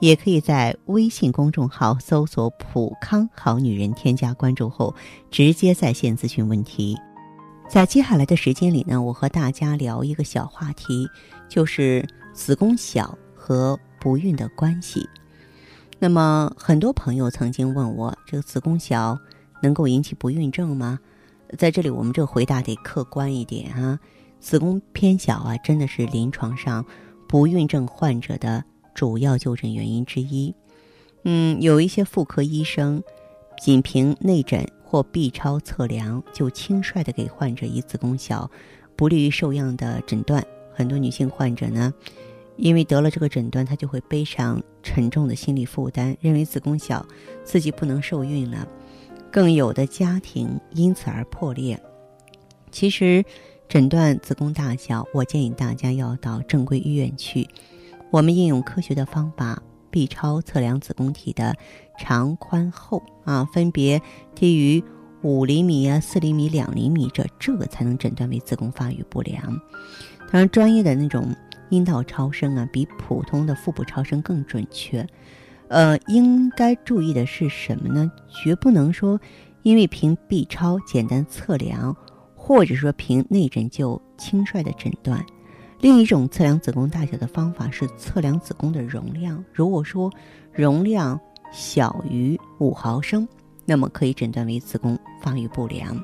也可以在微信公众号搜索“普康好女人”，添加关注后直接在线咨询问题。在接下来的时间里呢，我和大家聊一个小话题，就是子宫小和不孕的关系。那么，很多朋友曾经问我，这个子宫小能够引起不孕症吗？在这里，我们这个回答得客观一点啊。子宫偏小啊，真的是临床上不孕症患者的。主要就诊原因之一，嗯，有一些妇科医生仅凭内诊或 B 超测量就轻率的给患者以子宫小、不利于受样的诊断。很多女性患者呢，因为得了这个诊断，她就会背上沉重的心理负担，认为子宫小自己不能受孕了。更有的家庭因此而破裂。其实，诊断子宫大小，我建议大家要到正规医院去。我们应用科学的方法，B 超测量子宫体的长、宽、厚啊，分别低于五厘米啊、四厘米、两厘米，这这个才能诊断为子宫发育不良。当然，专业的那种阴道超声啊，比普通的腹部超声更准确。呃，应该注意的是什么呢？绝不能说因为凭 B 超简单测量，或者说凭内诊就轻率的诊断。另一种测量子宫大小的方法是测量子宫的容量。如果说容量小于五毫升，那么可以诊断为子宫发育不良。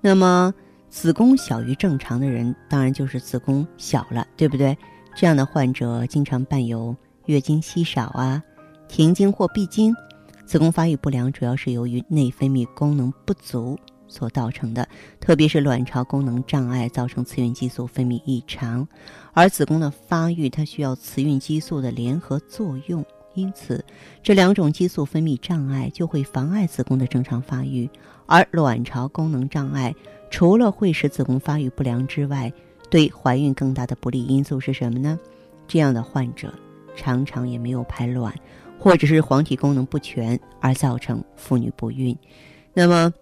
那么子宫小于正常的人，当然就是子宫小了，对不对？这样的患者经常伴有月经稀少啊、停经或闭经。子宫发育不良主要是由于内分泌功能不足。所造成的，特别是卵巢功能障碍造成雌孕激素分泌异常，而子宫的发育它需要雌孕激素的联合作用，因此这两种激素分泌障碍就会妨碍子宫的正常发育。而卵巢功能障碍除了会使子宫发育不良之外，对怀孕更大的不利因素是什么呢？这样的患者常常也没有排卵，或者是黄体功能不全而造成妇女不孕。那么。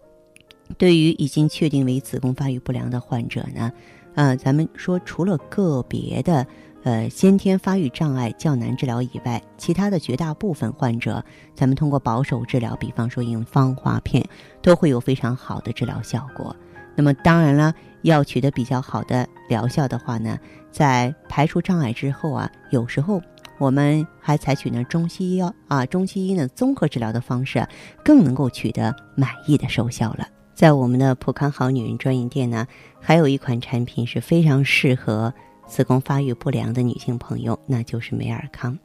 对于已经确定为子宫发育不良的患者呢，呃，咱们说除了个别的呃先天发育障碍较难治疗以外，其他的绝大部分患者，咱们通过保守治疗，比方说用芳华片，都会有非常好的治疗效果。那么当然了，要取得比较好的疗效的话呢，在排除障碍之后啊，有时候我们还采取呢中西医啊中西医呢综合治疗的方式，更能够取得满意的收效了。在我们的普康好女人专营店呢，还有一款产品是非常适合子宫发育不良的女性朋友，那就是美尔康。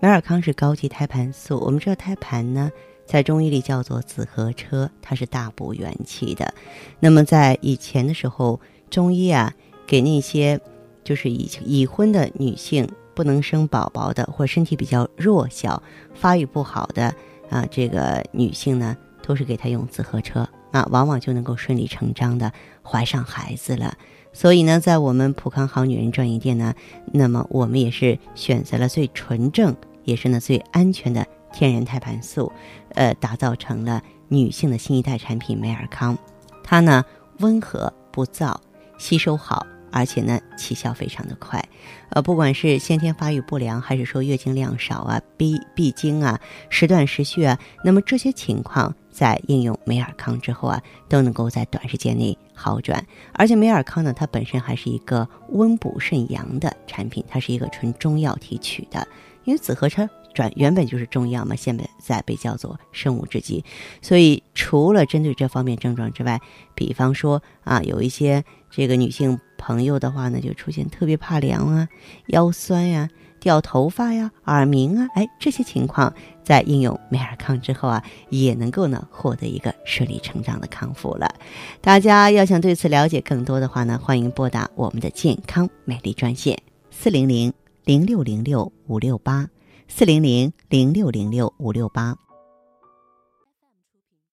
美尔康是高级胎盘素，我们知道胎盘呢，在中医里叫做紫河车，它是大补元气的。那么在以前的时候，中医啊，给那些就是已已婚的女性不能生宝宝的，或身体比较弱小、发育不好的啊，这个女性呢，都是给她用紫河车。啊，往往就能够顺理成章的怀上孩子了。所以呢，在我们普康好女人专营店呢，那么我们也是选择了最纯正，也是呢最安全的天然胎盘素，呃，打造成了女性的新一代产品美尔康。它呢温和不燥，吸收好。而且呢，起效非常的快，呃，不管是先天发育不良，还是说月经量少啊、闭闭经啊、时断时续啊，那么这些情况在应用美尔康之后啊，都能够在短时间内好转。而且美尔康呢，它本身还是一个温补肾阳的产品，它是一个纯中药提取的，因为紫河车。转原本就是中药嘛，现在在被叫做生物制剂，所以除了针对这方面症状之外，比方说啊，有一些这个女性朋友的话呢，就出现特别怕凉啊、腰酸呀、掉头发呀、耳鸣啊，哎，这些情况在应用美尔康之后啊，也能够呢获得一个顺理成章的康复了。大家要想对此了解更多的话呢，欢迎拨打我们的健康美丽专线四零零零六零六五六八。四零零零六零六五六八。